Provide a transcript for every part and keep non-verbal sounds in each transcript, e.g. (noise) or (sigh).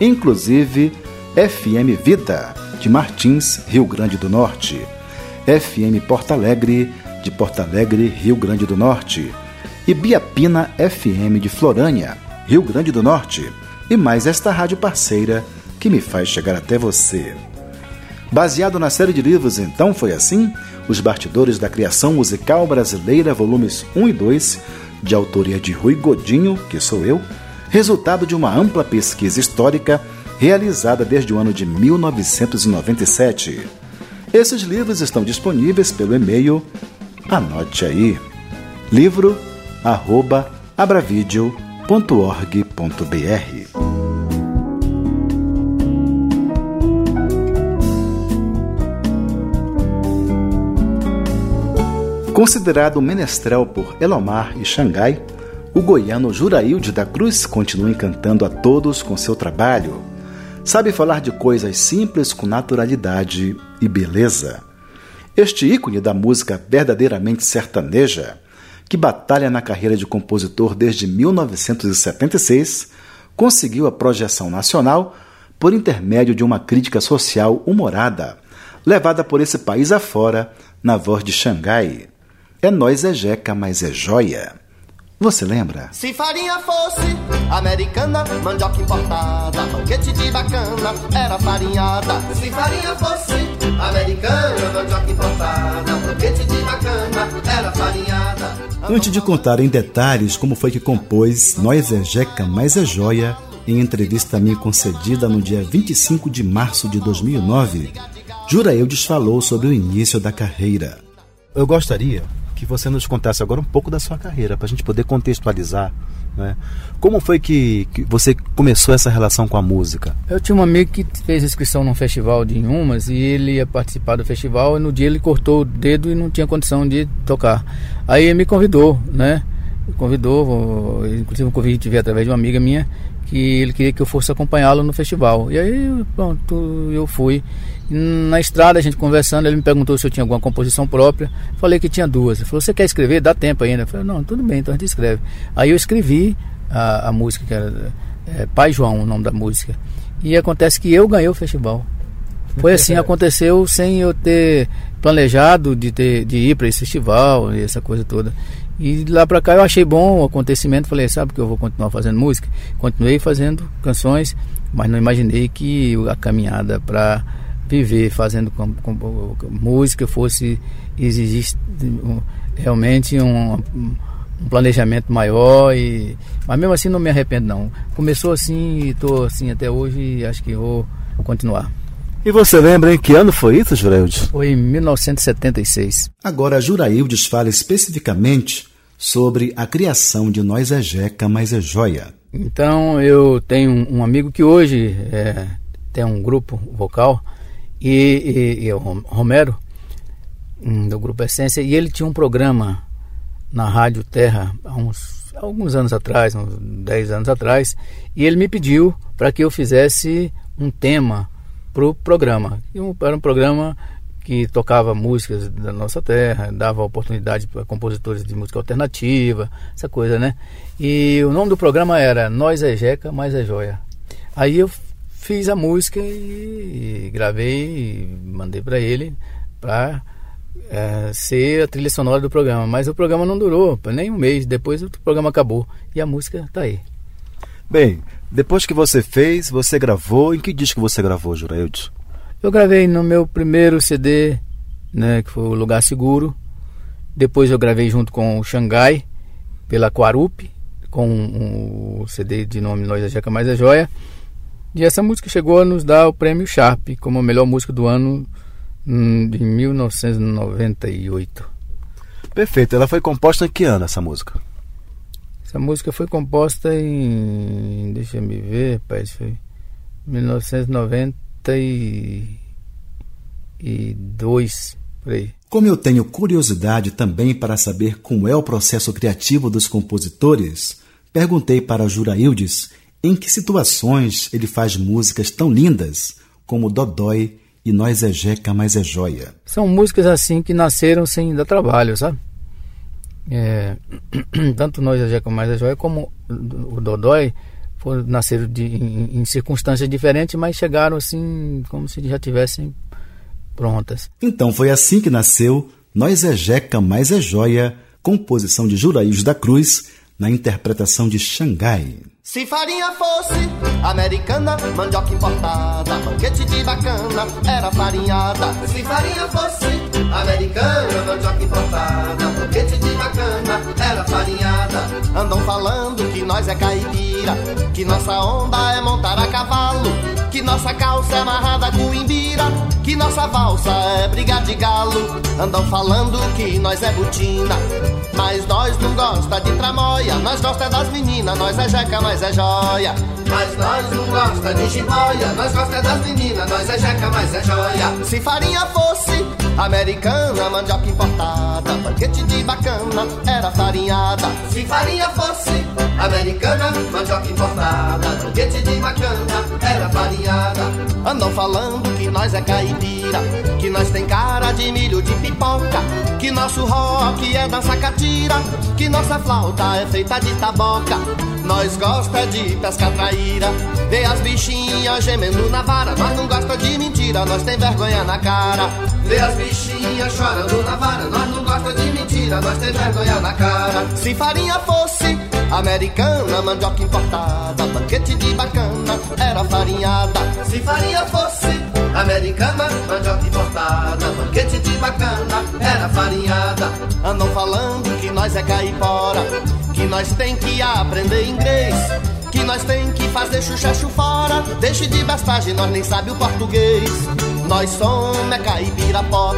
inclusive FM Vida de Martins, Rio Grande do Norte. FM Porto Alegre, de Porto Alegre, Rio Grande do Norte, e Biapina FM de Florânia, Rio Grande do Norte, e mais esta rádio parceira que me faz chegar até você. Baseado na série de livros Então Foi Assim, Os Bastidores da Criação Musical Brasileira, volumes 1 e 2, de autoria de Rui Godinho, que sou eu, resultado de uma ampla pesquisa histórica realizada desde o ano de 1997. Esses livros estão disponíveis pelo e-mail, anote aí, livro arroba abravideo.org.br. Considerado menestrel por Elomar e Xangai, o goiano Jurailde da Cruz continua encantando a todos com seu trabalho sabe falar de coisas simples com naturalidade e beleza. Este ícone da música verdadeiramente sertaneja, que batalha na carreira de compositor desde 1976, conseguiu a projeção nacional por intermédio de uma crítica social humorada, levada por esse país afora na voz de Xangai. É nós é jeca, mas é joia. Você lembra? Se farinha fosse americana, mandioca importada, banquete de bacana, era farinhada. Se farinha fosse americana, mandioca importada, banquete de bacana, era farinhada. Antes de contar em detalhes como foi que compôs Nós é Jeca, mas é Joia, em entrevista a mim concedida no dia 25 de março de 2009, Jura Eudes falou sobre o início da carreira. Eu gostaria que você nos contasse agora um pouco da sua carreira, para a gente poder contextualizar. Né? Como foi que, que, você começou essa relação com a música? Eu tinha um amigo que fez inscrição num festival de Inhumas e ele ia participar do festival e no dia ele cortou o dedo e não tinha condição de tocar. Aí ele me convidou, né? Convidou, inclusive um convite veio através de uma amiga minha que ele queria que eu fosse acompanhá-lo no festival. E aí, pronto, eu fui. Na estrada, a gente conversando, ele me perguntou se eu tinha alguma composição própria. Falei que tinha duas. Ele falou: Você quer escrever? Dá tempo ainda. Eu falei: Não, tudo bem, então a gente escreve. Aí eu escrevi a, a música, que era é, Pai João, o nome da música. E acontece que eu ganhei o festival. Foi assim, (laughs) aconteceu sem eu ter planejado de, ter, de ir para esse festival e essa coisa toda. E lá para cá eu achei bom o acontecimento, falei, sabe que eu vou continuar fazendo música? Continuei fazendo canções, mas não imaginei que a caminhada para viver fazendo com, com, com, música fosse exigir realmente um, um, planejamento maior e mas mesmo assim não me arrependo não. Começou assim e estou assim até hoje e acho que vou continuar. E você lembra em que ano foi isso, Juraildes? Foi em 1976. Agora, Juraildes fala especificamente sobre a criação de Nós é Jeca, mas é Joia. Então, eu tenho um amigo que hoje é, tem um grupo vocal, e, e, e o Romero, do Grupo Essência, e ele tinha um programa na Rádio Terra há uns alguns anos atrás, uns 10 anos atrás, e ele me pediu para que eu fizesse um tema para o programa. Um, era um programa que tocava músicas da nossa terra, dava oportunidade para compositores de música alternativa, essa coisa, né? E o nome do programa era Nós é Jeca, mais é Joia. Aí eu fiz a música e, e gravei e mandei para ele para é, ser a trilha sonora do programa. Mas o programa não durou nem um mês, depois o programa acabou e a música está aí. Bem, Depois que você fez, você gravou. Em que disco você gravou, Juraildes? Eu gravei no meu primeiro CD, né, que foi o Lugar Seguro. Depois eu gravei junto com o Xangai, pela Quarup, com o CD de nome Nós a Jeca Mais a Joia. E essa música chegou a nos dar o prêmio Sharp como a melhor música do ano hum, de 1998. Perfeito. Ela foi composta em que ano, essa música? Essa música foi composta em. Deixa eu me ver, rapaz. Foi 1992, por aí. Como eu tenho curiosidade também para saber como é o processo criativo dos compositores, perguntei para Juraildes em que situações ele faz músicas tão lindas como Dodói e Nós é Jeca, Mas é Joia. São músicas assim que nasceram sem dar trabalho, sabe? É, (clears throat) tanto Nós é Jeca, Mais é Joia como o Dodói foram, nasceram de, em, em circunstâncias diferentes, mas chegaram assim como se já tivessem prontas. Então foi assim que nasceu Nós é Jeca, Mais é Joia, composição de Juraíos da Cruz, na interpretação de Xangai. Se farinha fosse americana, mandioca importada, banquete de bacana, era farinhada. Se farinha fosse americana, mandioca importada, banquete de bacana, era farinhada. Andam falando que nós é caipira, que nossa onda é montar a cavalo, que nossa calça é amarrada com imbira, que nossa valsa é brigar de galo. Andam falando que nós é butina, mas nós não gosta de tramóia, nós gosta das meninas, nós é jeca, mas é joia. Mas nós não gosta de jiboia, nós gosta das meninas, nós é jeca, mas é joia. Se farinha fosse americana, mandioca importada, banquete de bacana, era farinhada. Se farinha fosse americana, mandioca importada, banquete de bacana, era farinhada. Andam falando que nós é caipira, que nós tem cara de milho de pipoca, que nosso rock é dança catira, que nossa flauta é feita de taboca. Nós gosta de pescar traíra, vê as bichinhas gemendo na vara. Nós não gosta de mentira, nós tem vergonha na cara. Vê as bichinhas chorando na vara. Nós não gosta de mentira, nós tem vergonha na cara. Se farinha fosse americana, mandioca importada, banquete de bacana, era farinhada. Se farinha fosse americana, mandioca importada, banquete de bacana, era farinhada. Andam falando que nós é caipora, que nós tem que aprender inglês. Que nós tem que fazer chuchacho fora Deixe de bestagem, nós nem sabe o português Nós somos é caipira pop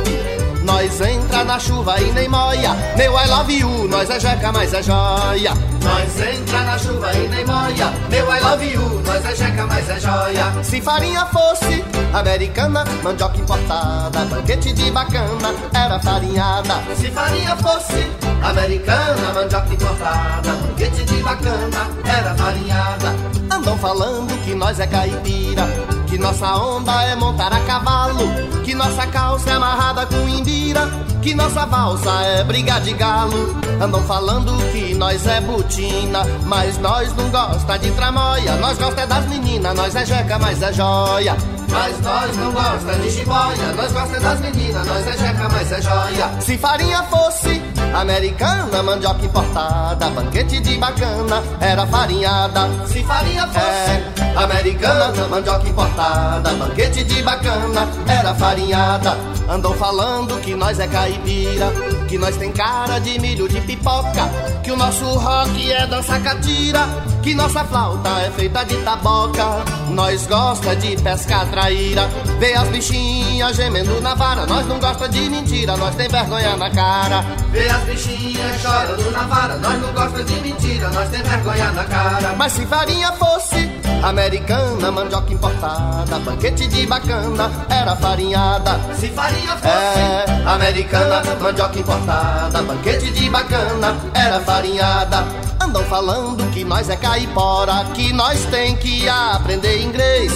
nós entra na chuva e nem moia. Meu I love you, nós é jeca, mas é joia. Nós entra na chuva e nem moia. Meu I love you, nós é jeca, mas é joia. Se farinha fosse americana Mandioca importada, banquete de bacana Era farinhada. Se farinha fosse americana Mandioca importada, banquete de bacana Era farinhada. Andam falando que nós é caipira que nossa onda é montar a cavalo, que nossa calça é amarrada com imbira, que nossa valsa é briga de galo. Andam falando que nós é butina, mas nós não gosta de tramóia. Nós gosta é das meninas, nós é jeca, mas é joia. Mas nós não gosta de jiboia, nós gosta é das meninas, nós é jeca, mas é joia. Se farinha fosse americana, mandioca importada, banquete de bacana, era farinhada. Se farinha fosse é, americana, mandioca importada, banquete de bacana, era farinhada. Andam falando que nós é caipira, que nós tem cara de milho de pipoca, que o nosso rock é dança catira, que nossa flauta é feita de taboca. Nós gosta de pescar traíra, vê as bichinhas gemendo na vara. Nós não gosta de mentira, nós tem vergonha na cara. Vê as bichinhas chorando na vara, nós não gosta de mentira, nós tem vergonha na cara. Mas se farinha fosse americana, mandioca importada, banquete de bacana, era farinhada. Se farinha fosse é, americana, mandioca importada, banquete de bacana, era farinhada. Andam falando que nós é caipora, que nós tem que aprender inglês.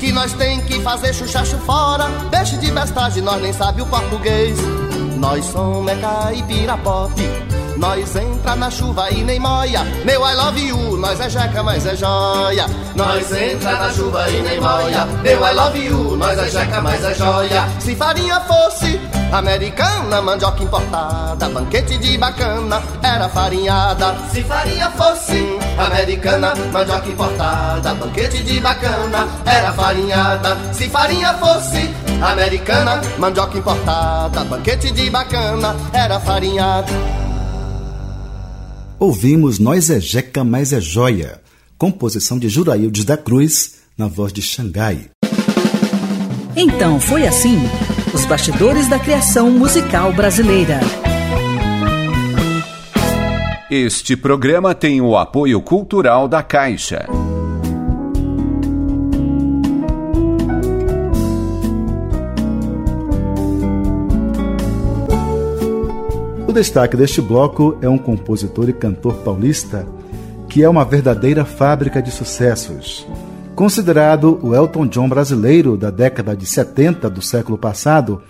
Que nós tem que fazer chuchacho fora Deixe de bestagem, nós nem sabe o português Nós somos é caipira pop Nós entra na chuva e nem moia. Meu I love you, nós é jeca, mas é joia. Nós entra na chuva e nem moia. Meu I love you, nós é jeca, mas é joia. Se farinha fosse americana, mandioca importada, banquete de bacana, era farinhada. Se farinha fosse americana, mandioca importada, banquete de bacana, era farinhada. Se farinha fosse americana, mandioca importada, banquete de bacana, era farinhada. Ouvimos Nós é Jeca, mas é Joia, composição de Juraildes da Cruz, na voz de Xangai. Então foi assim: os bastidores da criação musical brasileira. Este programa tem o apoio cultural da Caixa. Destaque deste bloco é um compositor e cantor paulista que é uma verdadeira fábrica de sucessos. Considerado o Elton John brasileiro da década de 70 do século passado,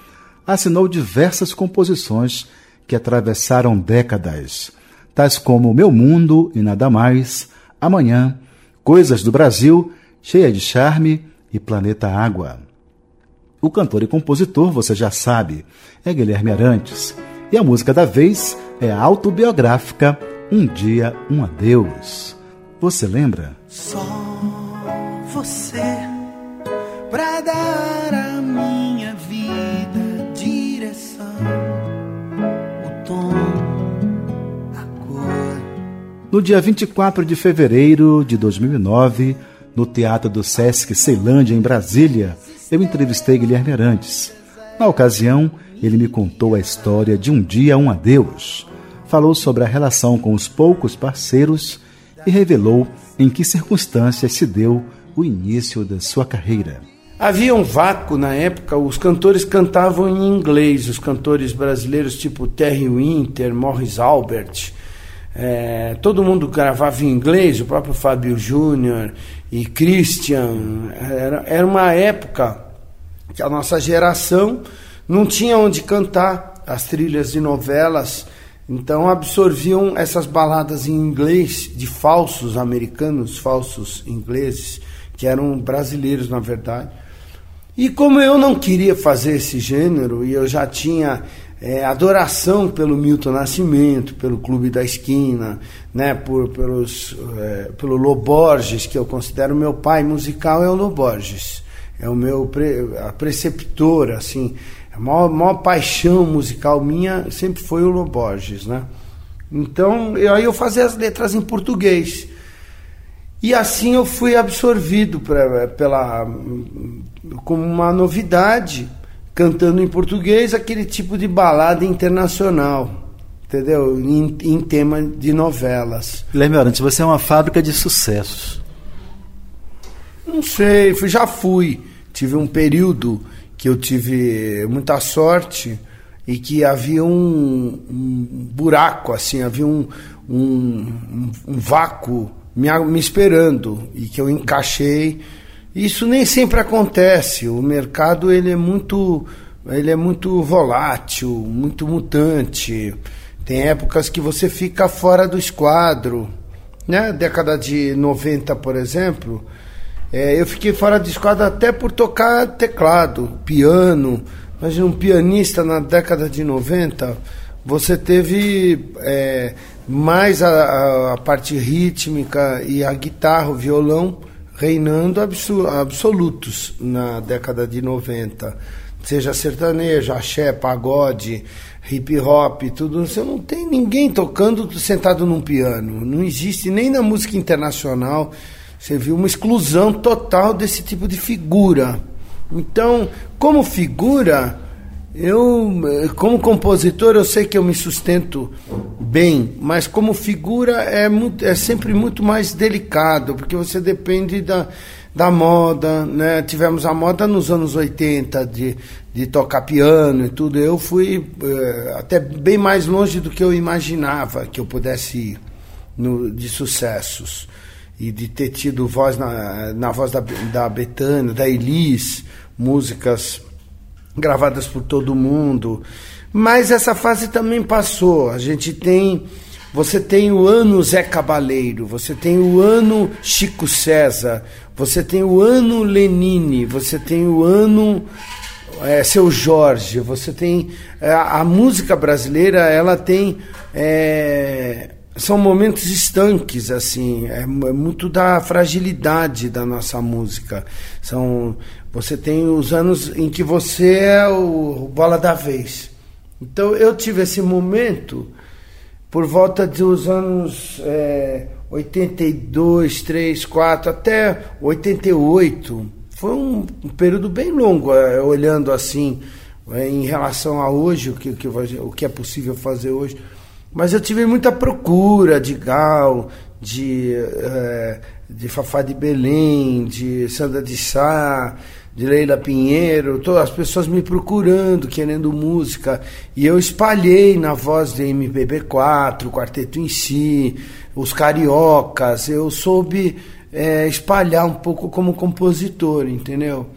assinou diversas composições que atravessaram décadas, tais como Meu Mundo e Nada Mais, Amanhã, Coisas do Brasil, Cheia de Charme e Planeta Água. O cantor e compositor, você já sabe, é Guilherme Arantes, e a música da vez é a autobiográfica Um Dia, Um Adeus. Você lembra? Só você pra dar à minha vida direção, o tom, a cor. No dia 24 de fevereiro de 2009, no Teatro do Sesc Ceilândia, em Brasília, eu entrevistei Guilherme Arantes. Na ocasião, ele me contou a história de um dia um adeus, falou sobre a relação com os poucos parceiros e revelou em que circunstâncias se deu o início da sua carreira. Havia um vácuo na época, os cantores cantavam em inglês, os cantores brasileiros tipo Terry Winter, Morris Albert, é, todo mundo gravava em inglês, o próprio Fábio Júnior e Christian. Era, era uma época que a nossa geração não tinha onde cantar as trilhas de novelas, então absorviam essas baladas em inglês de falsos americanos, falsos ingleses, que eram brasileiros na verdade. E como eu não queria fazer esse gênero, e eu já tinha é, adoração pelo Milton Nascimento, pelo Clube da Esquina, né, por, pelos, é, pelo Loborges, que eu considero meu pai musical, é o Loborges. É o meu pre, a preceptora, assim, a maior, maior paixão musical minha sempre foi o Loborges, né? Então, eu, aí eu fazia as letras em português. E assim eu fui absorvido pra, pela como uma novidade, cantando em português aquele tipo de balada internacional, entendeu? Em, em tema de novelas. Guilherme Arantes, você é uma fábrica de sucessos. Não sei, já fui. Tive um período que eu tive muita sorte e que havia um, um buraco, assim, havia um, um, um vácuo me, me esperando e que eu encaixei. Isso nem sempre acontece. O mercado ele é muito ele é muito volátil, muito mutante. Tem épocas que você fica fora do esquadro. Né? Década de 90, por exemplo, é, eu fiquei fora do esquadro até por tocar teclado, piano. Imagina um pianista na década de 90, você teve é, mais a, a, a, parte rítmica e a guitarra, o violão reinando absolutos na década de 90. Seja sertanejo, axé, pagode, hip hop, tudo. Você não tem ninguém tocando sentado num piano. Não existe nem na música internacional. Você viu uma exclusão total desse tipo de figura. Então, como figura, eu, como compositor, eu sei que eu me sustento bem, mas como figura é, muito, é sempre muito mais delicado, porque você depende da, da moda, né? Tivemos a moda nos anos 80 de, de tocar piano e tudo. Eu fui é, até bem mais longe do que eu imaginava que eu pudesse ir no, de sucessos. E de ter tido voz na, na voz da, da Betânia, da Elis, músicas gravadas por todo mundo. Mas essa fase também passou. A gente tem. Você tem o ano Zé Cabaleiro, você tem o ano Chico César, você tem o ano Lenine, você tem o ano é, Seu Jorge, você tem. É, a música brasileira, ela tem. É, são momentos estanques, assim, é, é muito da fragilidade da nossa música. São, você tem os anos em que você é o, o bola da vez. Então eu tive esse momento por volta dos anos é, 82, 3, 4, até 88. Foi um, um período bem longo, é, olhando assim, é, em relação a hoje, o que, o, que, o que é possível fazer hoje. Mas eu tive muita procura de Gal, de, é, de Fafá de Belém, de Sandra de Sá, de Leila Pinheiro, todas as pessoas me procurando, querendo música, e eu espalhei na voz de MPB4, o quarteto em si, os cariocas, eu soube é, espalhar um pouco como compositor, entendeu?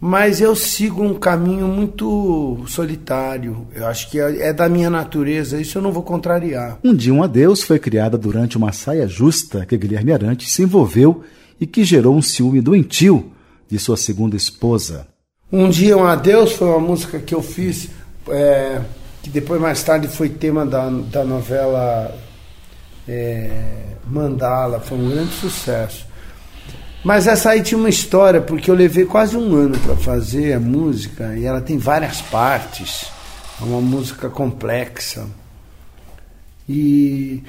Mas eu sigo um caminho muito solitário. Eu acho que é, é da minha natureza, isso eu não vou contrariar. Um dia um adeus foi criada durante uma saia justa que Guilherme Arantes se envolveu e que gerou um ciúme doentio de sua segunda esposa. Um dia um adeus foi uma música que eu fiz, é, que depois mais tarde foi tema da, da novela é, Mandala, foi um grande sucesso. Mas essa aí tinha uma história, porque eu levei quase um ano para fazer a música e ela tem várias partes. É uma música complexa. E,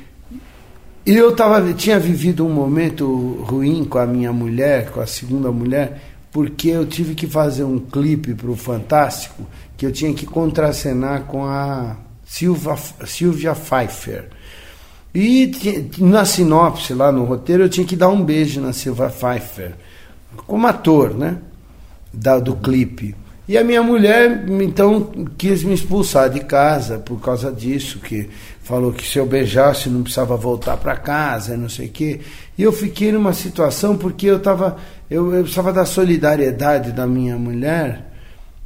eu tava, tinha vivido um momento ruim com a minha mulher, com a segunda mulher, porque eu tive que fazer um clipe para o Fantástico que eu tinha que contracenar com a Silva, Silvia Pfeiffer. E na sinopse, lá no roteiro, eu tinha que dar um beijo na Silva Pfeiffer, como ator, né? Da, do clipe. E a minha mulher, então, quis me expulsar de casa por causa disso, que falou que se eu beijasse não precisava voltar para casa, não sei o quê. E eu fiquei numa situação porque eu estava eu, eu precisava da solidariedade da minha mulher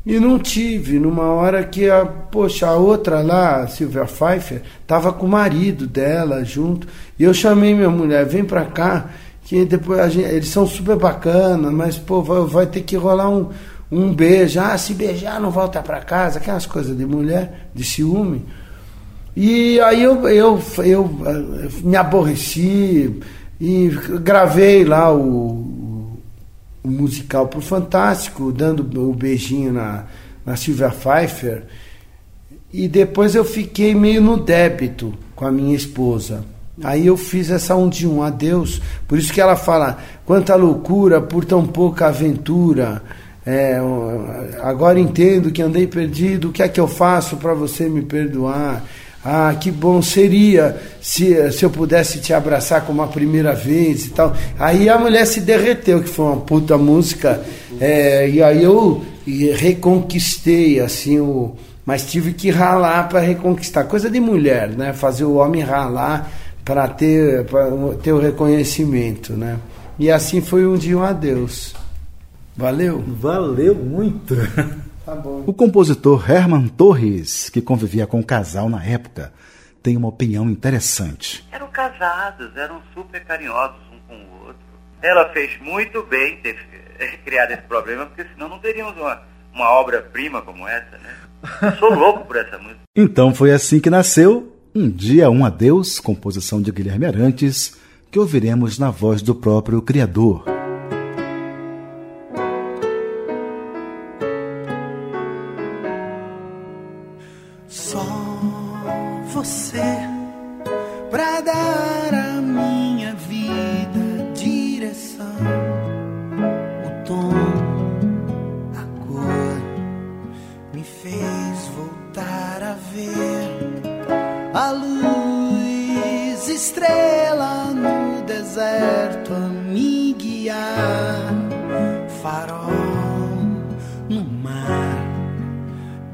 e não tive, numa hora que a, poxa, a outra lá, a Silvia Pfeiffer, estava com o marido dela junto. E eu chamei minha mulher, vem pra cá, que depois gente, eles são super bacanas, mas pô, vai, vai ter que rolar um, um beijo. Ah, se beijar não volta pra casa, aquelas coisas de mulher, de ciúme. E aí eu, eu, eu, eu me aborreci e gravei lá o, o musical pro Fantástico, dando o beijinho na, na Silvia Pfeiffer. E depois eu fiquei meio no débito com a minha esposa. Aí eu fiz essa um de um adeus. Por isso que ela fala: quanta loucura por tão pouca aventura. É, agora entendo que andei perdido. O que é que eu faço para você me perdoar? Ah, que bom seria se, se eu pudesse te abraçar como a primeira vez e tal. Aí a mulher se derreteu, que foi uma puta música. É, e aí eu reconquistei, assim, o, mas tive que ralar para reconquistar. Coisa de mulher, né? Fazer o homem ralar para ter, ter o reconhecimento, né? E assim foi um dia um adeus. Valeu? Valeu muito. (laughs) Tá. O compositor Herman Torres, que convivia com o casal na época, tem uma opinião interessante. Eram casados, eram super carinhosos um com o outro. Ela fez muito bem ter (laughs) criado esse problema, porque senão não teríamos uma, uma obra-prima como essa, né? (laughs) sou louco por essa música. Então foi assim que nasceu Um Dia Um Adeus, composição de Guilherme Arantes, que ouviremos na voz do próprio criador.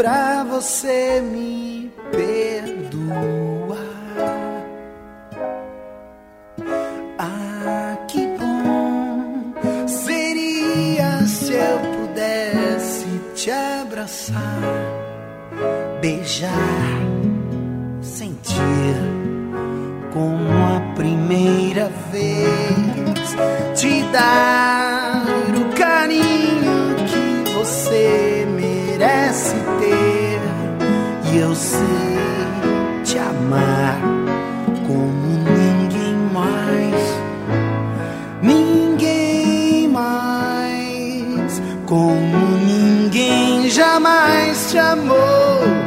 pra você me perdoar? Ah, que bom seria se eu pudesse te abraçar, beijar como a primeira vez, sei te amar como ninguém mais, ninguém mais, como ninguém jamais te amou.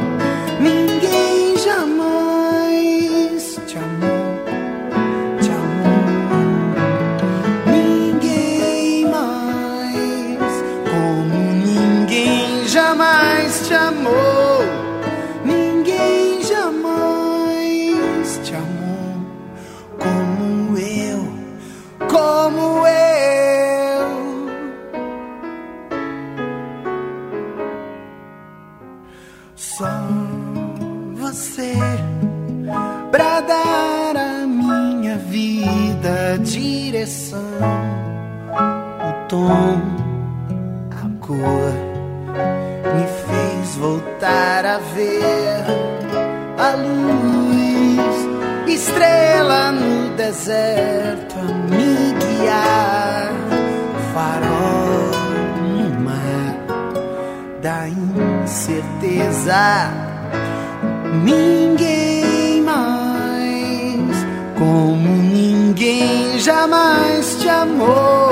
Jamais te amou,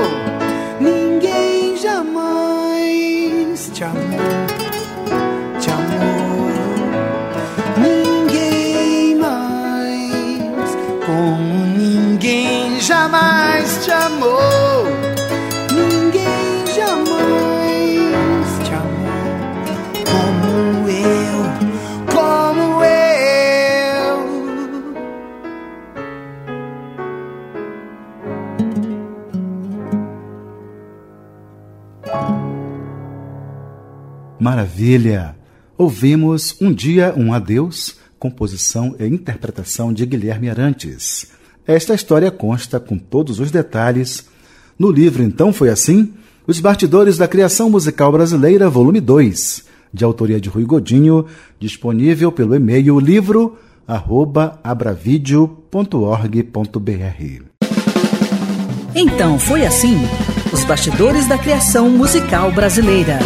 Maravilha! Ouvimos Um Dia, Um Adeus, composição e interpretação de Guilherme Arantes. Esta história consta com todos os detalhes no livro Então Foi Assim? Os Bastidores da Criação Musical Brasileira, volume 2, de autoria de Rui Godinho, disponível pelo e-mail livro@abravideo.org.br. Então foi assim: os bastidores da criação musical brasileira.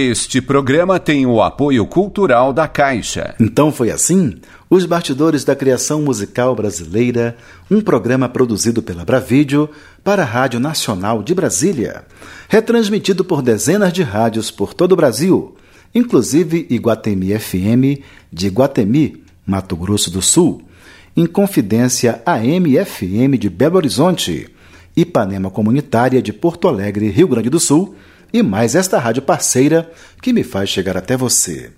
Este programa tem o apoio cultural da Caixa. Então foi assim? Os Bastidores da Criação Musical Brasileira, um programa produzido pela Bravídeo para a Rádio Nacional de Brasília, retransmitido por dezenas de rádios por todo o Brasil, inclusive Iguatemi FM de Iguatemi, Mato Grosso do Sul, Inconfidência AM FM de Belo Horizonte, Ipanema Comunitária de Porto Alegre, Rio Grande do Sul, e mais esta rádio parceira que me faz chegar até você.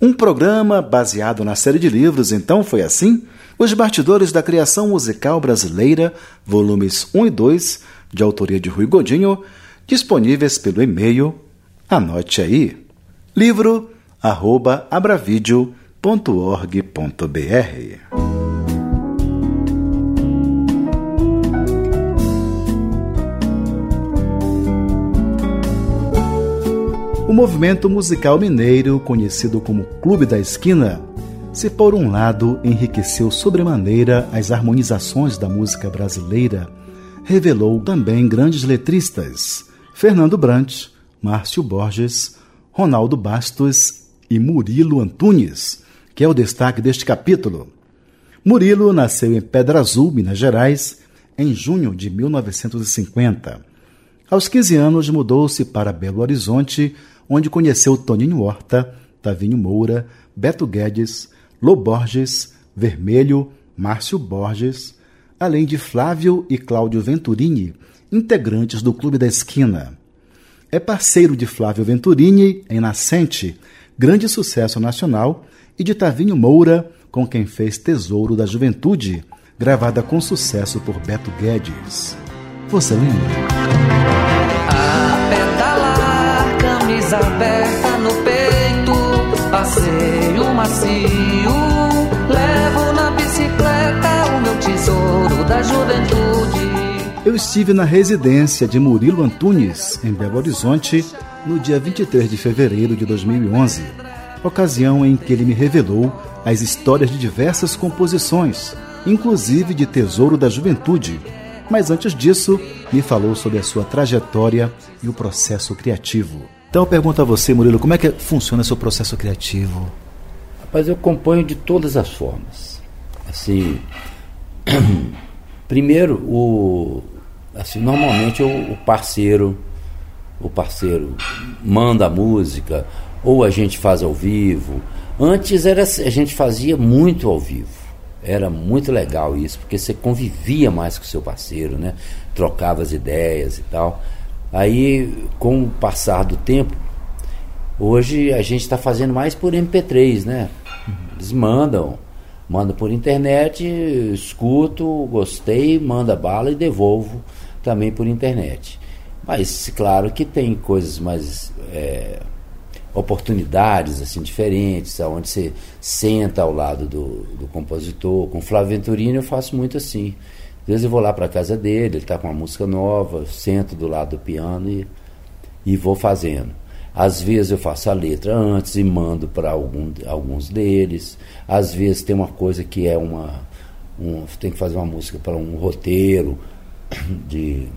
Um programa baseado na série de livros Então Foi Assim? Os Bastidores da Criação Musical Brasileira, volumes 1 e 2, de autoria de Rui Godinho, disponíveis pelo e-mail, anote aí, livro movimento musical mineiro, conhecido como Clube da Esquina, se por um lado enriqueceu sobremaneira as harmonizações da música brasileira, revelou também grandes letristas: Fernando Brant, Márcio Borges, Ronaldo Bastos e Murilo Antunes, que é o destaque deste capítulo. Murilo nasceu em Pedra Azul, Minas Gerais, em junho de 1950. Aos 15 anos, mudou-se para Belo Horizonte onde conheceu Toninho Horta, Tavinho Moura, Beto Guedes, Loborges, Vermelho, Márcio Borges, além de Flávio e Cláudio Venturini, integrantes do Clube da Esquina. É parceiro de Flávio Venturini em Nascente, grande sucesso nacional, e de Tavinho Moura, com quem fez Tesouro da Juventude, gravada com sucesso por Beto Guedes. Você lembra? Aberta no peito, passeio macio, levo na bicicleta o meu tesouro da juventude. Eu estive na residência de Murilo Antunes, em Belo Horizonte, no dia 23 de fevereiro de 2011, ocasião em que ele me revelou as histórias de diversas composições, inclusive de Tesouro da Juventude. Mas antes disso, me falou sobre a sua trajetória e o processo criativo. Então eu pergunto a você, Murilo, como é que funciona seu processo criativo? Rapaz, eu componho de todas as formas. Assim, (clears throat) primeiro o, assim, normalmente o, o parceiro, o parceiro manda a música, ou a gente faz ao vivo. Antes era, a gente fazia muito ao vivo. Era muito legal isso, porque você convivia mais com o seu parceiro, né? Trocava as ideias e tal. Aí, com o passar do tempo, hoje a gente está fazendo mais por MP3, né? Eles mandam, mandam por internet, escuto, gostei, manda bala e devolvo também por internet. Mas claro que tem coisas mais é, oportunidades assim diferentes, aonde você senta ao lado do, do compositor. Com Flávio Venturini eu faço muito assim. Às vezes eu vou lá para a casa dele, ele está com uma música nova, sento do lado do piano e, e vou fazendo. Às vezes eu faço a letra antes e mando para algum, alguns deles. Às vezes tem uma coisa que é uma. Um, tem que fazer uma música para um roteiro (coughs) de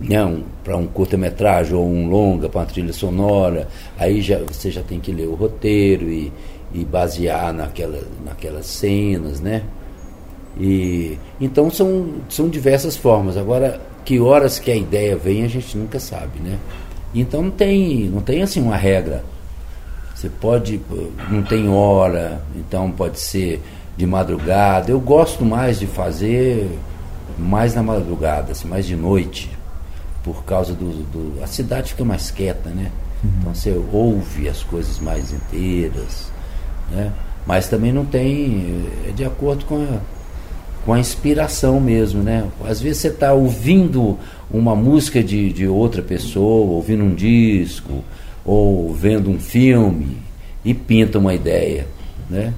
né, um, para um curta-metragem ou um longa, para uma trilha sonora, aí já, você já tem que ler o roteiro e, e basear naquela, naquelas cenas, né? E, então são, são diversas formas. Agora, que horas que a ideia vem, a gente nunca sabe, né? Então não tem, não tem assim uma regra. Você pode, não tem hora, então pode ser de madrugada. Eu gosto mais de fazer mais na madrugada, assim, mais de noite, por causa do, do, a cidade fica mais quieta, né? Uhum. Então você ouve as coisas mais inteiras, né? Mas também não tem é de acordo com a, com a inspiração mesmo, né? Às vezes você está ouvindo uma música de, de outra pessoa, ouvindo um disco, ou vendo um filme e pinta uma ideia, né?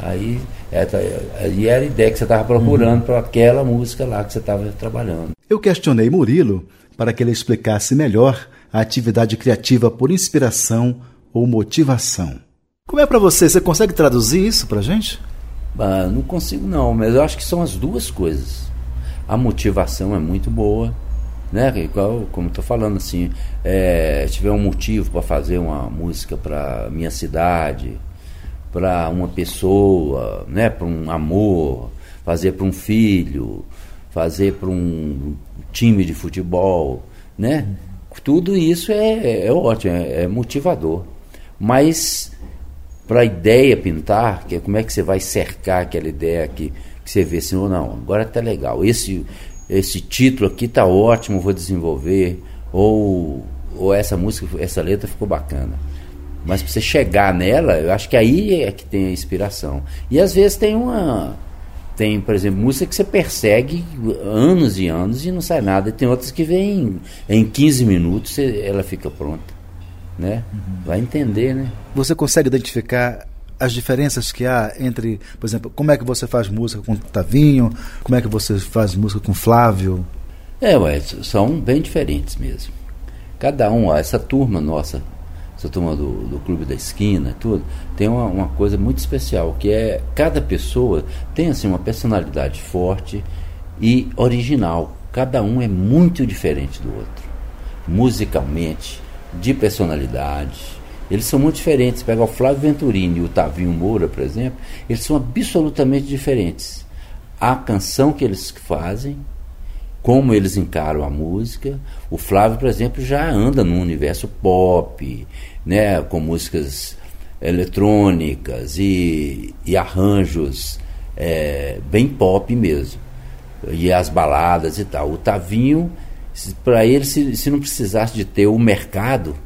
Aí é, tá, era a ideia que você estava procurando uhum. para aquela música lá que você estava trabalhando. Eu questionei Murilo para que ele explicasse melhor a atividade criativa por inspiração ou motivação. Como é para você? Você consegue traduzir isso para gente? Ah, não consigo não, mas eu acho que são as duas coisas. A motivação é muito boa, né? Igual, como estou falando assim, é, tiver um motivo para fazer uma música para minha cidade, para uma pessoa, né? Para um amor, fazer para um filho, fazer para um time de futebol, né? Tudo isso é, é ótimo, é, é motivador. Mas para a ideia pintar, que é como é que você vai cercar aquela ideia que, que você vê assim, ou não, agora está legal, esse, esse título aqui está ótimo, vou desenvolver, ou, ou essa música, essa letra ficou bacana. Mas para você chegar nela, eu acho que aí é que tem a inspiração. E às vezes tem uma, tem, por exemplo, música que você persegue anos e anos e não sai nada. E tem outras que vem em 15 minutos você, ela fica pronta. Né? Uhum. Vai entender, né? Você consegue identificar as diferenças que há entre, por exemplo, como é que você faz música com Tavinho, como é que você faz música com Flávio? É, ué, são bem diferentes mesmo. Cada um, ó, essa turma nossa essa turma do, do Clube da Esquina, tudo, tem uma, uma, coisa muito especial, que é cada pessoa tem assim uma personalidade forte e original. Cada um é muito diferente do outro. Musicalmente, de personalidade. Eles são muito diferentes. Pega o Flávio Venturini e o Tavinho Moura, por exemplo, eles são absolutamente diferentes. A canção que eles fazem, como eles encaram a música. O Flávio, por exemplo, já anda no universo pop, né, com músicas eletrônicas e, e arranjos é, bem pop mesmo. E as baladas e tal. O Tavinho, para ele, se, se não precisasse de ter o mercado,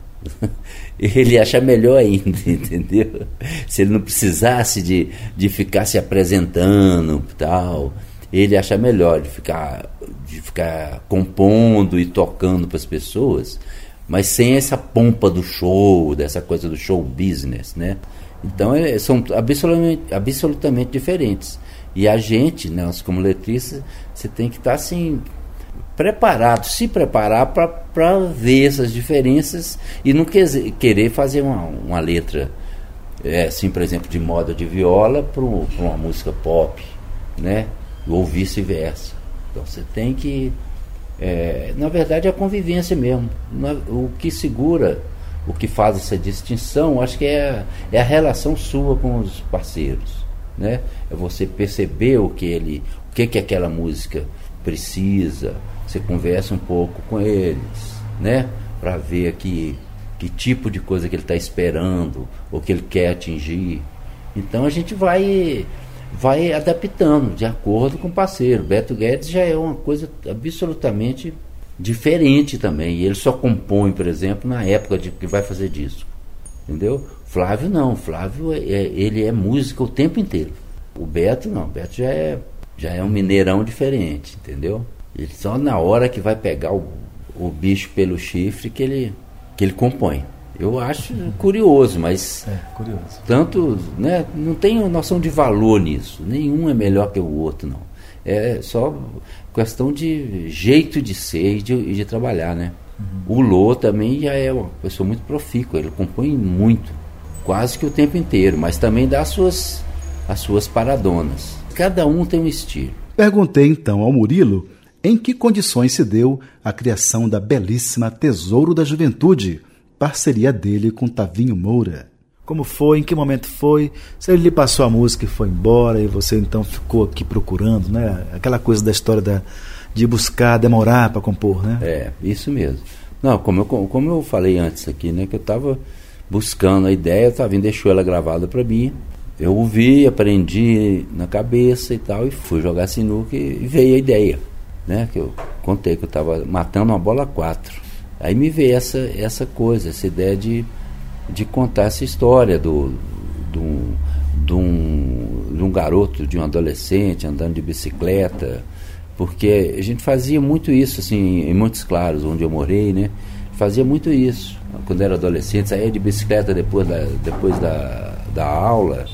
(laughs) ele acha melhor ainda, (laughs) entendeu? Se ele não precisasse de, de ficar se apresentando tal, ele acha melhor de ficar, de ficar compondo e tocando para as pessoas, mas sem essa pompa do show, dessa coisa do show business, né? Então é, são absolutamente, absolutamente diferentes. E a gente, nós como letristas, você tem que estar assim preparado, se preparar para ver essas diferenças e não querer fazer uma, uma letra, é, assim, por exemplo, de moda de viola para uma música pop, né? Ou vice-versa. Então você tem que. É, na verdade, é a convivência mesmo. O que segura, o que faz essa distinção, acho que é, é a relação sua com os parceiros. Né? É você perceber o que ele, o que, que aquela música precisa, você conversa um pouco com eles, né? Para ver que, que tipo de coisa que ele está esperando ou que ele quer atingir. Então a gente vai vai adaptando de acordo com o parceiro. Beto Guedes já é uma coisa absolutamente diferente também. Ele só compõe, por exemplo, na época de que vai fazer disco. Entendeu? Flávio não, Flávio é, é ele é música o tempo inteiro. O Beto não, o Beto já é, já é um mineirão diferente, entendeu? Ele só na hora que vai pegar o, o bicho pelo chifre que ele, que ele compõe. Eu acho curioso, mas é, curioso. tanto, né, não tenho noção de valor nisso. Nenhum é melhor que o outro, não. É só questão de jeito de ser e de, de trabalhar, né? Uhum. O Lô também já é uma pessoa muito profícua, ele compõe muito, quase que o tempo inteiro, mas também dá as suas, as suas paradonas. Cada um tem um estilo. Perguntei então ao Murilo em que condições se deu a criação da belíssima Tesouro da Juventude, parceria dele com Tavinho Moura? Como foi? Em que momento foi? Se ele lhe passou a música e foi embora e você então ficou aqui procurando, né? Aquela coisa da história da, de buscar, demorar para compor, né? É, isso mesmo. Não, como eu, como eu falei antes aqui, né? Que eu estava buscando a ideia, o Tavinho deixou ela gravada para mim. Eu ouvi, aprendi na cabeça e tal, e fui jogar sinuca e veio a ideia né? Que eu contei que eu estava matando uma bola quatro. Aí me veio essa, essa coisa, essa ideia de, de contar essa história do, do, de, um, de um garoto, de um adolescente andando de bicicleta, porque a gente fazia muito isso assim em Montes Claros, onde eu morei, né? Fazia muito isso. Quando era adolescente, saía de bicicleta depois da, depois da, da aula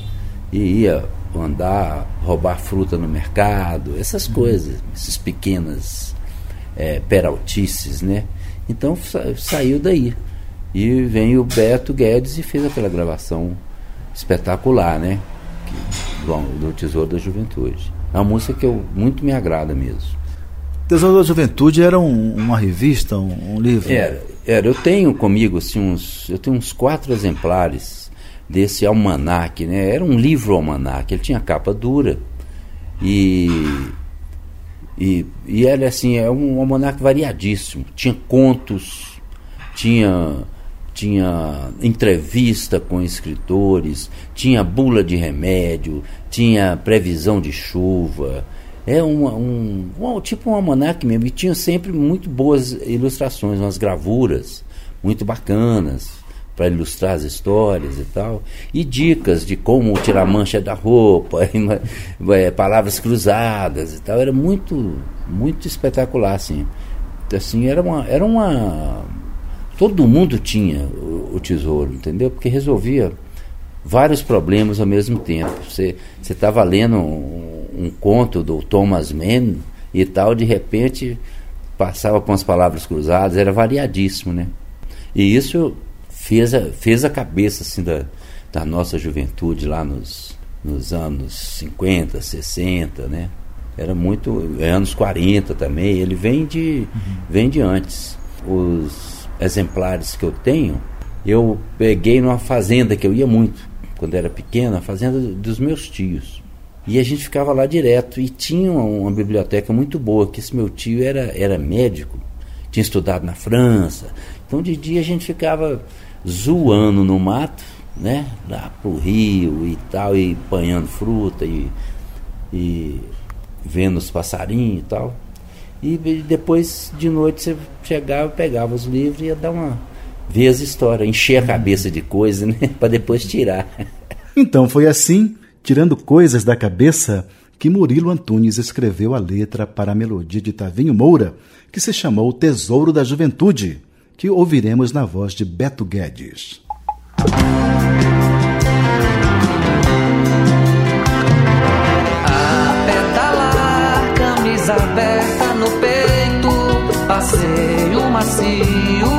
e ia andar, roubar fruta no mercado, essas coisas, essas pequenas é, peraltices, né? Então sa saiu daí. E vem o Beto Guedes e fez aquela gravação espetacular, né? Que, do, do Tesouro da Juventude. É uma música que eu, muito me agrada mesmo. Tesouro da Juventude era um, uma revista, um, um, livro? Era, era. Eu tenho comigo assim, uns, eu tenho uns quatro exemplares desse almanaque, né? Era um livro almanaque, ele tinha capa dura e e, e era assim, é um almanaque variadíssimo. Tinha contos, tinha tinha entrevista com escritores, tinha bula de remédio, tinha previsão de chuva. É uma, um, um, tipo um almanaque mesmo. E tinha sempre muito boas ilustrações, umas gravuras muito bacanas para ilustrar as histórias e tal, e dicas de como tirar mancha da roupa, (laughs) é, palavras cruzadas e tal, era muito muito espetacular assim. Assim, era uma era uma todo mundo tinha o, o tesouro, entendeu? Porque resolvia vários problemas ao mesmo tempo. Você você estava lendo um, um conto do Thomas Mann e tal, de repente passava com as palavras cruzadas, era variadíssimo, né? E isso fez a, fez a cabeça assim, da, da nossa juventude lá nos, nos anos 50, 60, né? Era muito. É anos 40 também. Ele vem de, uhum. vem de antes. Os exemplares que eu tenho, eu peguei numa fazenda que eu ia muito, quando era pequena, a fazenda dos meus tios. E a gente ficava lá direto. E tinha uma, uma biblioteca muito boa, que esse meu tio era, era médico, tinha estudado na França. Então de dia a gente ficava zoando no mato, né? Lá pro rio e tal, e apanhando fruta e, e vendo os passarinhos e tal. E depois de noite você chegava, pegava os livros e ia dar uma, ver as histórias, encher a cabeça de coisa, né? (laughs) para depois tirar. Então foi assim, tirando coisas da cabeça, que Murilo Antunes escreveu a letra para a melodia de Tavinho Moura, que se chamou Tesouro da Juventude, que ouviremos na voz de Beto Guedes. A pedalar, camisa aberta no peito, passeio macio,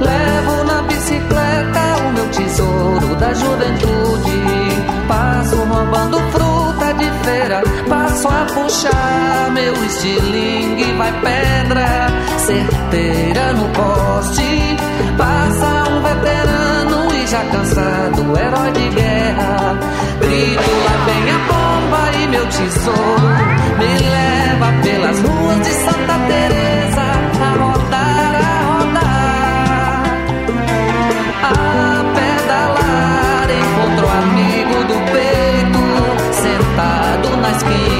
levo na bicicleta o meu tesouro da juventude, passo roubando fruta de feira, a puxar meu estilingue, vai pedra, certeira no poste, passa um veterano e já cansado, herói de guerra, grito lá vem a bomba e meu tesouro. Me leva pelas ruas de Santa Teresa a rodar, a rodar, a pedalar. Encontro amigo do peito sentado na esquina,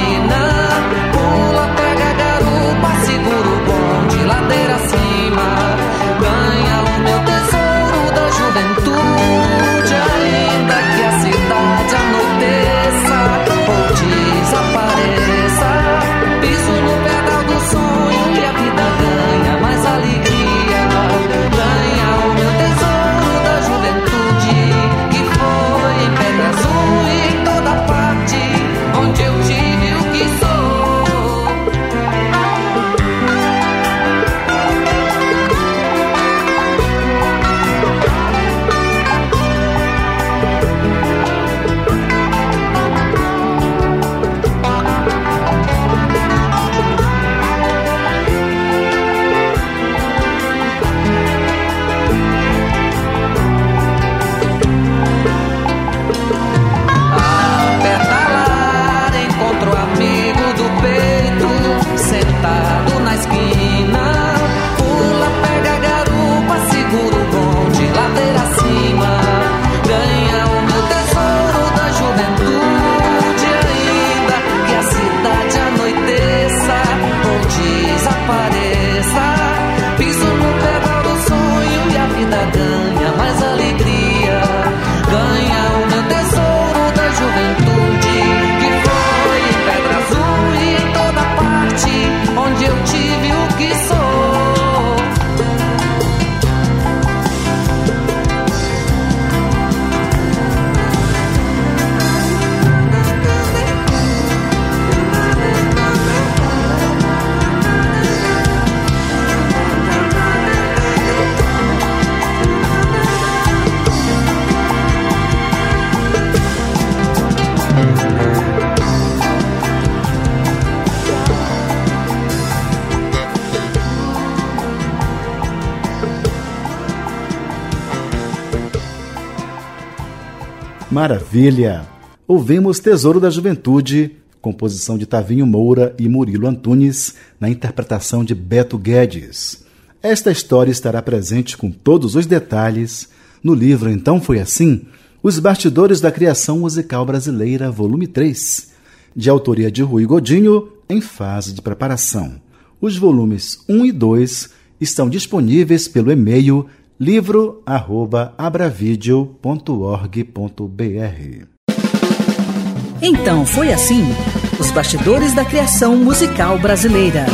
Maravilha! Ouvimos Tesouro da Juventude, composição de Tavinho Moura e Murilo Antunes, na interpretação de Beto Guedes. Esta história estará presente com todos os detalhes no livro Então Foi Assim, Os Bastidores da Criação Musical Brasileira, volume 3, de autoria de Rui Godinho, em fase de preparação. Os volumes 1 e 2 estão disponíveis pelo e-mail livro@abravideo.org.br. Então foi assim: os bastidores da criação musical brasileira.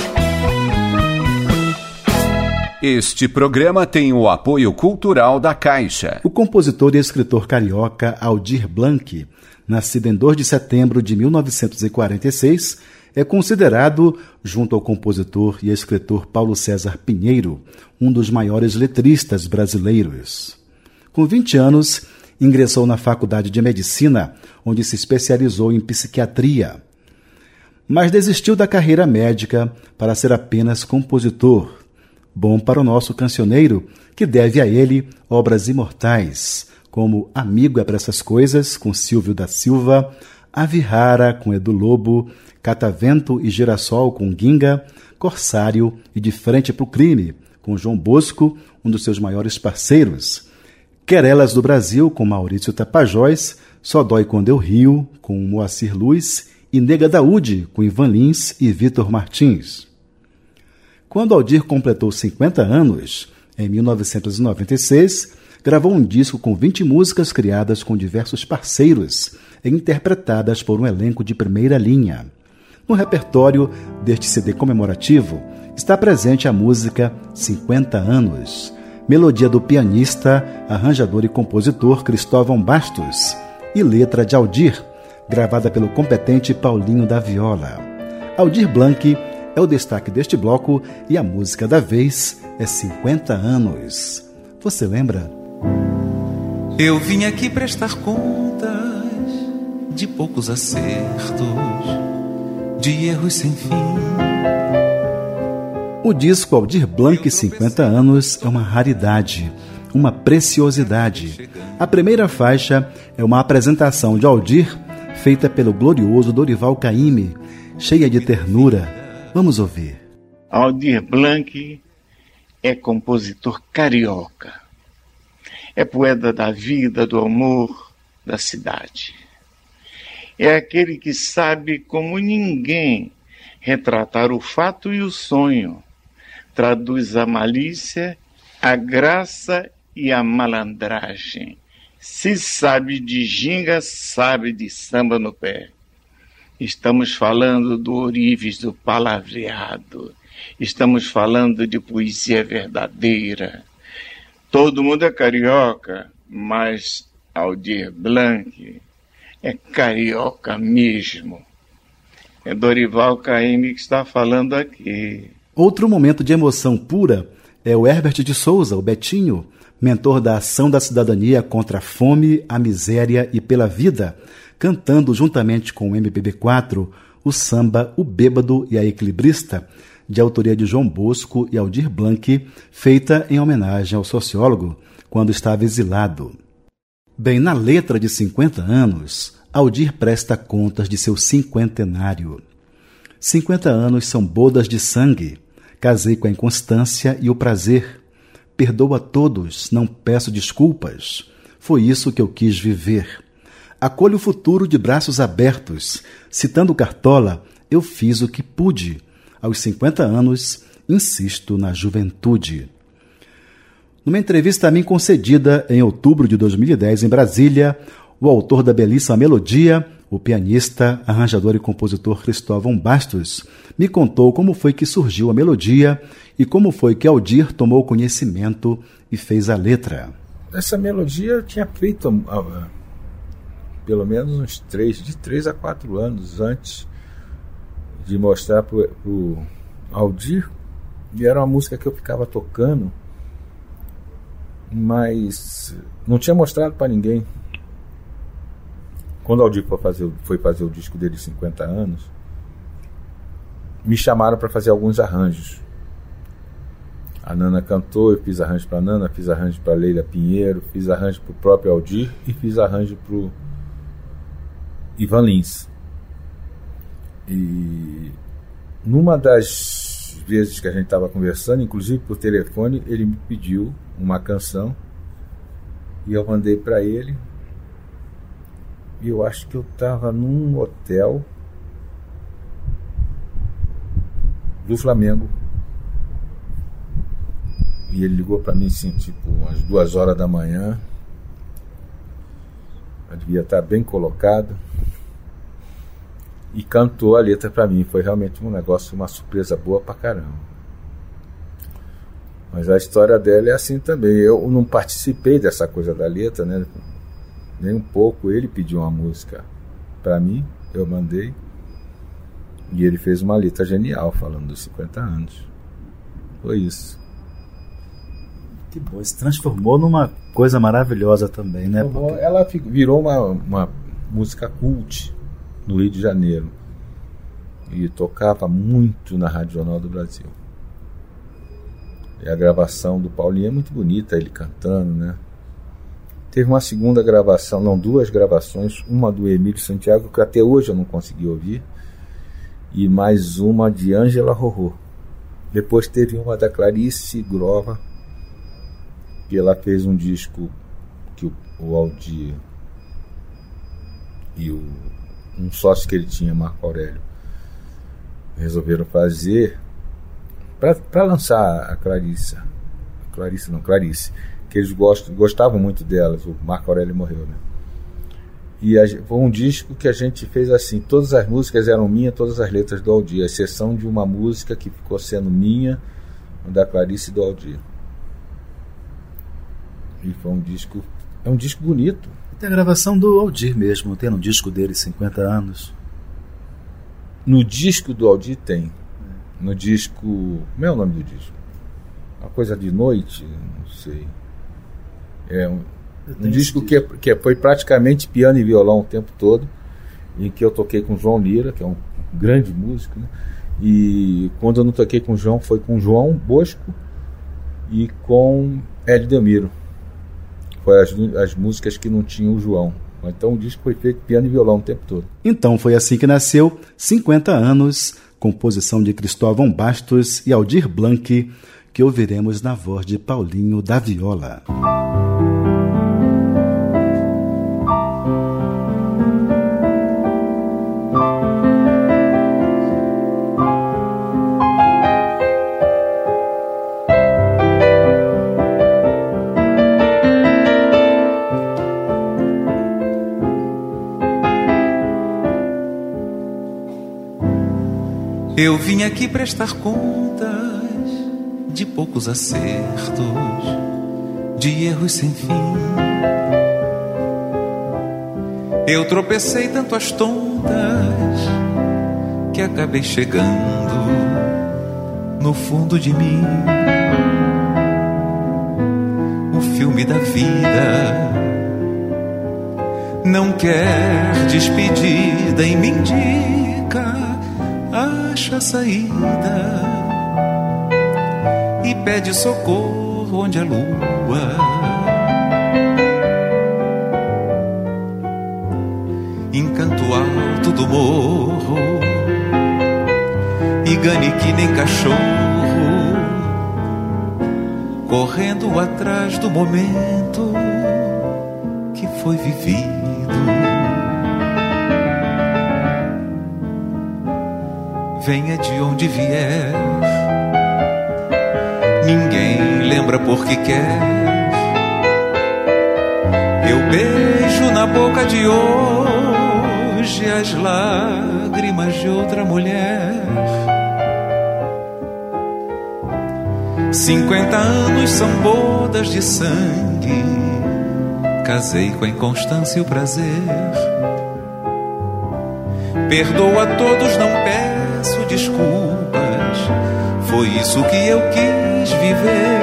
Este programa tem o apoio cultural da Caixa. O compositor e escritor carioca Aldir Blanc, nascido em 2 de setembro de 1946, é considerado, junto ao compositor e escritor Paulo César Pinheiro, um dos maiores letristas brasileiros. Com 20 anos, ingressou na Faculdade de Medicina, onde se especializou em psiquiatria. Mas desistiu da carreira médica para ser apenas compositor. Bom para o nosso cancioneiro, que deve a ele obras imortais, como Amigo é para essas coisas, com Silvio da Silva, Ave Rara, com Edu Lobo, Catavento e Girassol, com Guinga, Corsário e De Frente para o Crime, com João Bosco, um dos seus maiores parceiros. Querelas do Brasil, com Maurício Tapajós, Só Dói Quando Eu Rio, com Moacir Luz, e Nega Daúde, com Ivan Lins e Vitor Martins. Quando Aldir completou 50 anos, Em 1996, gravou um disco com 20 músicas criadas com diversos parceiros interpretadas por um elenco de primeira linha. No repertório deste CD comemorativo está presente a música 50 Anos, melodia do pianista, arranjador e compositor Cristóvão Bastos e letra de Aldir, gravada pelo competente Paulinho da Viola. Aldir Blanc é o destaque deste bloco e a música da vez é 50 anos. Você lembra? Eu vim aqui prestar contas de poucos acertos, de erros sem fim. O disco Aldir Blanc 50 anos é uma raridade, uma preciosidade. A primeira faixa é uma apresentação de Aldir feita pelo glorioso Dorival Caymmi, cheia de ternura. Vamos ouvir. Aldir Blanc é compositor carioca. É poeta da vida, do amor, da cidade. É aquele que sabe como ninguém retratar o fato e o sonho. Traduz a malícia, a graça e a malandragem. Se sabe de ginga, sabe de samba no pé. Estamos falando do orives do palavreado. Estamos falando de poesia verdadeira. Todo mundo é carioca, mas Aldir Blanc é carioca mesmo. É Dorival Caymmi que está falando aqui. Outro momento de emoção pura é o Herbert de Souza, o Betinho, mentor da ação da cidadania contra a fome, a miséria e pela vida, cantando juntamente com o MPB4 o samba O Bêbado e a Equilibrista, de autoria de João Bosco e Aldir Blanc, feita em homenagem ao sociólogo quando estava exilado. Bem, na letra de 50 anos, Aldir presta contas de seu cinquentenário. 50 anos são bodas de sangue. Casei com a inconstância e o prazer. Perdoo a todos, não peço desculpas. Foi isso que eu quis viver. Acolho o futuro de braços abertos. Citando Cartola, eu fiz o que pude. Aos 50 anos, insisto na juventude. Numa entrevista a mim concedida em outubro de 2010 em Brasília, o autor da belíssima melodia, o pianista, arranjador e compositor Cristóvão Bastos, me contou como foi que surgiu a melodia e como foi que Aldir tomou conhecimento e fez a letra. Essa melodia eu tinha feito pelo menos uns três, de três a quatro anos antes de mostrar para o Aldir. E era uma música que eu ficava tocando, mas não tinha mostrado para ninguém. Quando o Aldir foi fazer, foi fazer o disco dele 50 anos, me chamaram para fazer alguns arranjos. A Nana cantou, eu fiz arranjo para Nana, fiz arranjo para Leila Pinheiro, fiz arranjo para o próprio Aldir e fiz arranjo para o Ivan Lins. E numa das vezes que a gente estava conversando, inclusive por telefone, ele me pediu uma canção e eu mandei para ele. E eu acho que eu estava num hotel do Flamengo. E ele ligou para mim assim, tipo, umas duas horas da manhã. Eu devia estar bem colocado e cantou a letra para mim. Foi realmente um negócio, uma surpresa boa pra caramba. Mas a história dela é assim também. Eu não participei dessa coisa da letra, né? Nem um pouco. Ele pediu uma música para mim, eu mandei. E ele fez uma letra genial falando dos 50 anos. Foi isso. Que bom, se transformou numa coisa maravilhosa também, né? Porque... Ela virou uma, uma música cult no Rio de Janeiro. E tocava muito na Rádio Jornal do Brasil. E a gravação do Paulinho é muito bonita, ele cantando, né? Teve uma segunda gravação, não, duas gravações, uma do Emílio Santiago, que até hoje eu não consegui ouvir, e mais uma de Ângela Rorô. Depois teve uma da Clarice Grova, que ela fez um disco que o, o Aldir e o um sócio que ele tinha, Marco Aurélio, resolveram fazer para lançar a Clarissa, Clarice não, Clarice, que eles gostam, gostavam muito delas, o Marco Aurélio morreu, né? E a, foi um disco que a gente fez assim, todas as músicas eram minhas, todas as letras do Aldir, a exceção de uma música que ficou sendo minha, da Clarice e do Aldir. E foi um disco, é um disco bonito. Tem a gravação do Aldir mesmo, tem no disco dele 50 anos. No disco do Aldir tem. No disco. Como é o nome do disco? Uma coisa de noite? Não sei. É um, um disco que, é, que é, foi praticamente piano e violão o tempo todo, em que eu toquei com o João Lira, que é um grande músico, né? E quando eu não toquei com o João, foi com o João Bosco e com Hélio Demiro. Foi as, as músicas que não tinham o João. Então o disco foi feito piano e violão o tempo todo. Então foi assim que nasceu 50 anos, composição de Cristóvão Bastos e Aldir Blanc, que ouviremos na voz de Paulinho da Viola. Eu vim aqui prestar contas de poucos acertos, de erros sem fim. Eu tropecei tanto as tontas que acabei chegando no fundo de mim. O filme da vida não quer despedida e me indica acha a saída e pede socorro onde a lua. Encanto alto do morro e gane que nem cachorro correndo atrás do momento que foi vivido venha de onde vier. Ninguém lembra por que quer. Eu beijo na boca de hoje as lágrimas de outra mulher. Cinquenta anos são bodas de sangue. Casei com a inconstância e o prazer. Perdoa todos, não pede desculpas. Foi isso que eu quis viver.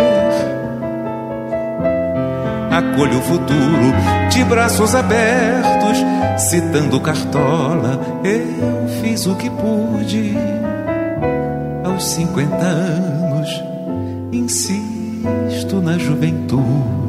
Acolho o futuro de braços abertos, citando Cartola. Eu fiz o que pude aos 50 anos. Insisto na juventude.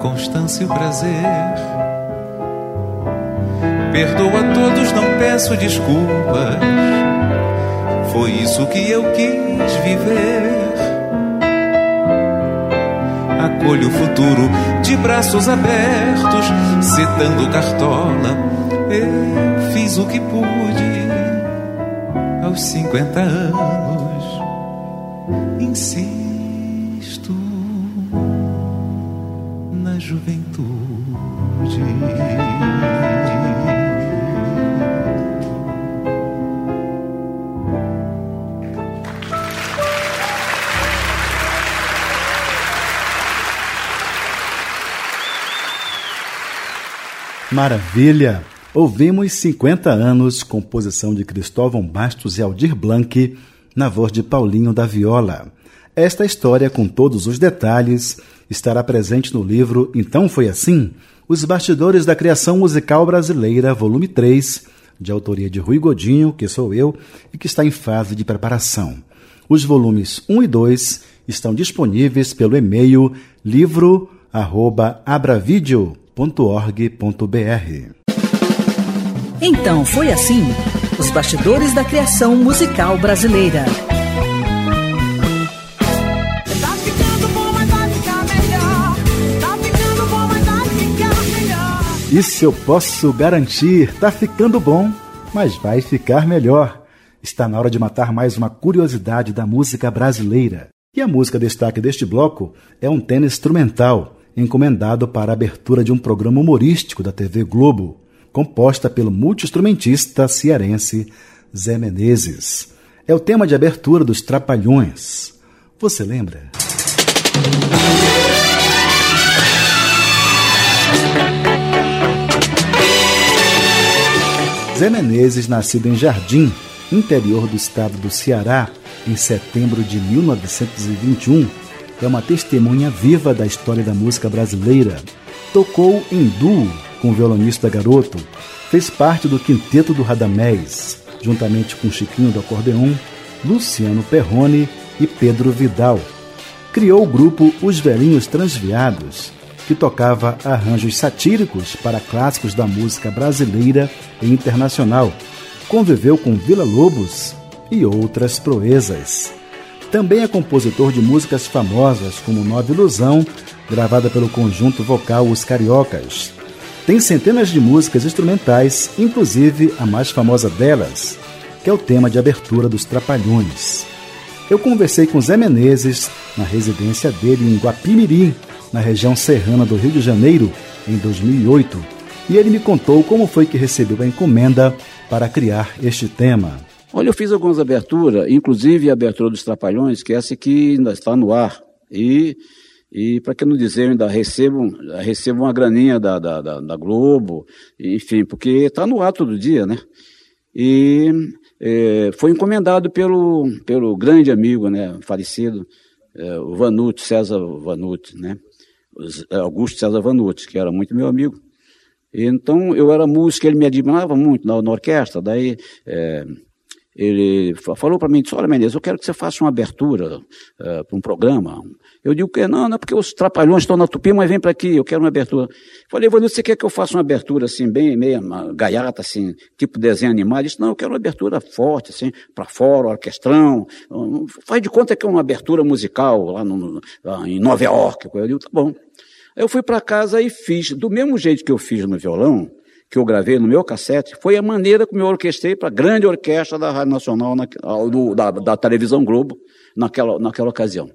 Casei com a inconstância e o prazer. Perdoa a todos, não peço desculpas. Foi isso que eu quis viver acolho o futuro de braços abertos, citando Cartola. Eu fiz o que pude aos 50 anos, insisto juventude. Maravilha! Ouvimos 50 anos, composição de Cristóvão Bastos e Aldir Blanc, na voz de Paulinho da Viola. Esta história, com todos os detalhes, estará presente no livro Então Foi Assim? Os Bastidores da Criação Musical Brasileira, volume 3, de autoria de Rui Godinho, que sou eu, e que está em fase de preparação. Os volumes 1 e 2 estão disponíveis pelo e-mail livro@abravideo.org.br. Então foi assim: os bastidores da criação musical brasileira. Isso eu posso garantir. Tá ficando bom, mas vai ficar melhor. Está na hora de matar mais uma curiosidade da música brasileira. E a música destaque deste bloco é um tema instrumental, encomendado para a abertura de um programa humorístico da TV Globo, composta pelo multiinstrumentista cearense Zé Menezes. É o tema de abertura dos Trapalhões. Você lembra? Zé Menezes, nascido em Jardim, interior do estado do Ceará, em setembro de 1921, é uma testemunha viva da história da música brasileira. Tocou em duo com o violonista garoto, fez parte do quinteto do Radamés, juntamente com Chiquinho do acordeon, Luciano Perrone e Pedro Vidal. Criou o grupo Os Velhinhos Transviados, que tocava arranjos satíricos para clássicos da música brasileira e internacional. Conviveu com Vila Lobos e outras proezas. Também é compositor de músicas famosas como Nova Ilusão, gravada pelo conjunto vocal Os Cariocas. Tem centenas de músicas instrumentais, inclusive a mais famosa delas, que é o tema de abertura dos Trapalhões. Eu conversei com Zé Menezes na residência dele em Guapimirim, na região serrana do Rio de Janeiro, em 2008, e ele me contou como foi que recebeu a encomenda para criar este tema. Olha, eu fiz algumas aberturas, inclusive a abertura dos Trapalhões, que é essa que ainda está no ar. E, e para que não dizer, eu ainda recebo, recebo uma graninha da, da, da, da Globo, enfim, porque está no ar todo dia, né? E é, foi encomendado pelo, pelo grande amigo, né, falecido, é, o Vanucci, César Vanucci, né? É, Augusto César Vanucci, que era muito meu amigo. Então, eu era músico, ele me admirava muito na, na orquestra, daí é, ele falou para mim, disse, olha Menezes, eu quero que você faça uma abertura uh, para um programa. Eu digo que não, não é porque os trapalhões estão na Tupi, mas vem para aqui, eu quero uma abertura. Falei, Vanildo, você quer que eu faça uma abertura assim, bem, meia gaiata, assim, tipo desenho animado? Disse, não, eu quero uma abertura forte, assim, para fora, orquestrão. Faz de conta que é uma abertura musical lá, no, lá em Nova York. Eu digo, tá bom. Eu fui para casa e fiz, do mesmo jeito que eu fiz no violão, que eu gravei no meu cassete, foi a maneira como eu orquestrei para a grande orquestra da Rádio Nacional, na, do, da, da, televisão Globo, naquela, naquela ocasião.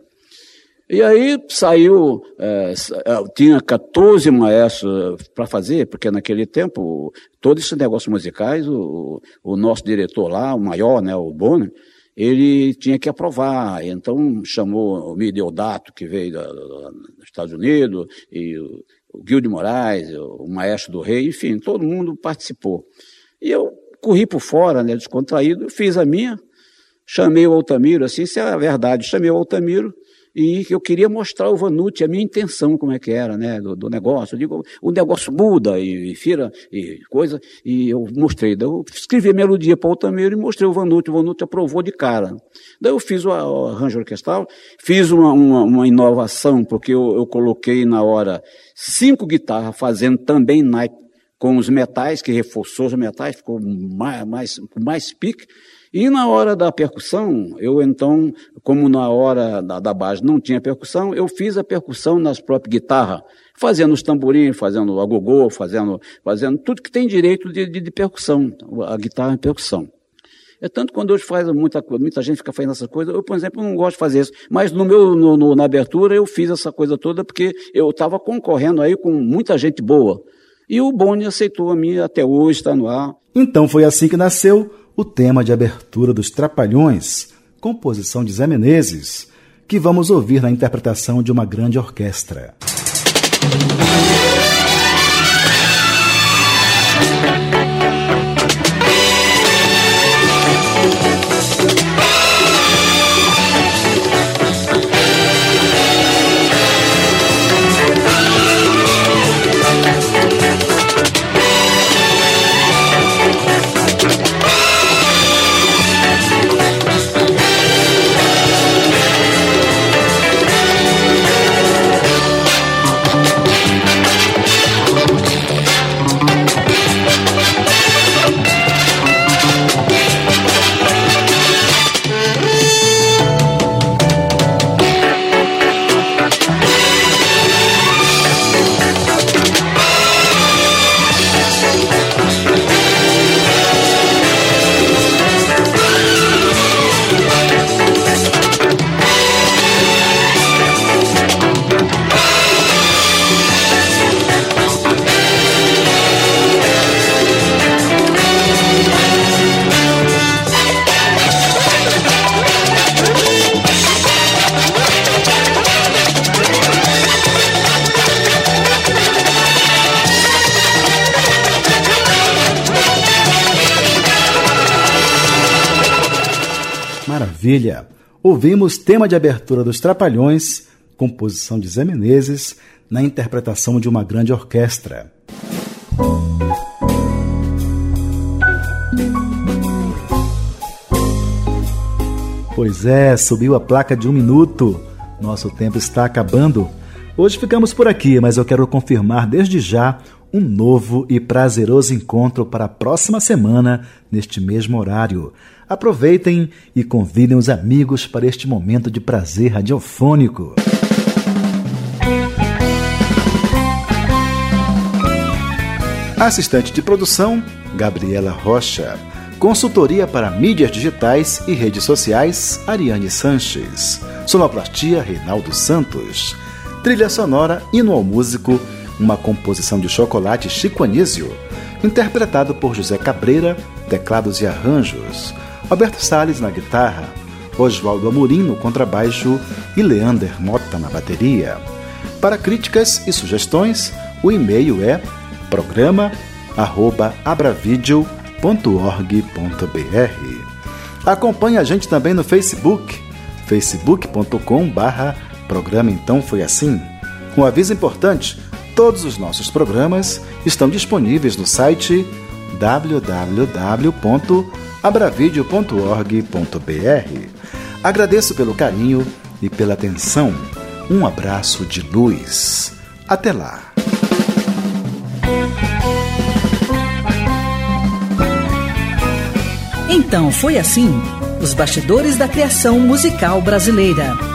E aí saiu, é, é tinha 14 maestros para fazer, porque naquele tempo, todos esses negócios musicais, o, o nosso diretor lá, o maior, né, o Bonner, ele tinha que aprovar. Então chamou o Mideodato, que veio da, da, dos Estados Unidos, e o, o Gil Moraes, o maestro do rei, enfim, todo mundo participou. E eu corri por fora, né, descontraído, fiz a minha, chamei o Altamiro, assim, isso é a verdade, chamei o Altamiro, e eu queria mostrar ao Vanucci a minha intenção, como é que era, né, do, do negócio. Eu digo, o negócio muda, e, e fira, e coisa, e eu mostrei. Daí eu escrevi a melodia para o Altamiro e mostrei o Vanucci, o Vanucci aprovou de cara. Daí eu fiz o, arranjo orquestral, fiz uma, uma, uma inovação, porque eu, eu, coloquei na hora cinco guitarras fazendo também naipe com os metais, que reforçou os metais, ficou mais, mais, mais pique, e na hora da percussão, eu então, como na hora da, da base não tinha percussão, eu fiz a percussão nas próprias guitarras, fazendo os tamborins, fazendo a gogô, fazendo, fazendo tudo que tem direito de, de, de percussão, a guitarra em percussão. É tanto quando hoje faz muita muita gente fica fazendo essa coisa, eu, por exemplo, não gosto de fazer isso. Mas no meu, no, no, na abertura eu fiz essa coisa toda porque eu estava concorrendo aí com muita gente boa. E o Boni aceitou a minha, até hoje está no ar. Então foi assim que nasceu o tema de abertura dos Trapalhões, composição de Zé Menezes, que vamos ouvir na interpretação de uma grande orquestra. Maravilha! Ouvimos tema de abertura dos Trapalhões, composição de Zé Menezes, na interpretação de uma grande orquestra. Pois é, subiu a placa de um minuto. Nosso tempo está acabando. Hoje ficamos por aqui, mas eu quero confirmar desde já um novo e prazeroso encontro para a próxima semana, neste mesmo horário. Aproveitem e convidem os amigos para este momento de prazer radiofônico. Assistente de produção, Gabriela Rocha. Consultoria para mídias digitais e redes sociais, Ariane Sanches. Sonoplastia, Reinaldo Santos. Trilha sonora, Hino ao Músico, uma composição de Chocolate Chico Anísio, interpretado por José Cabreira, teclados e arranjos, Roberto Salles na guitarra, Oswaldo Amorim no contrabaixo e Leander Mota na bateria. Para críticas e sugestões, o e-mail é programa@abravideo.org.br. Acompanhe a gente também no Facebook, facebook.com/barra programa Então Foi Assim. Um aviso importante: todos os nossos programas estão disponíveis no site www.abravideo.org.br. Agradeço pelo carinho e pela atenção. Um abraço de luz. Até lá. Então foi assim: os bastidores da criação musical brasileira.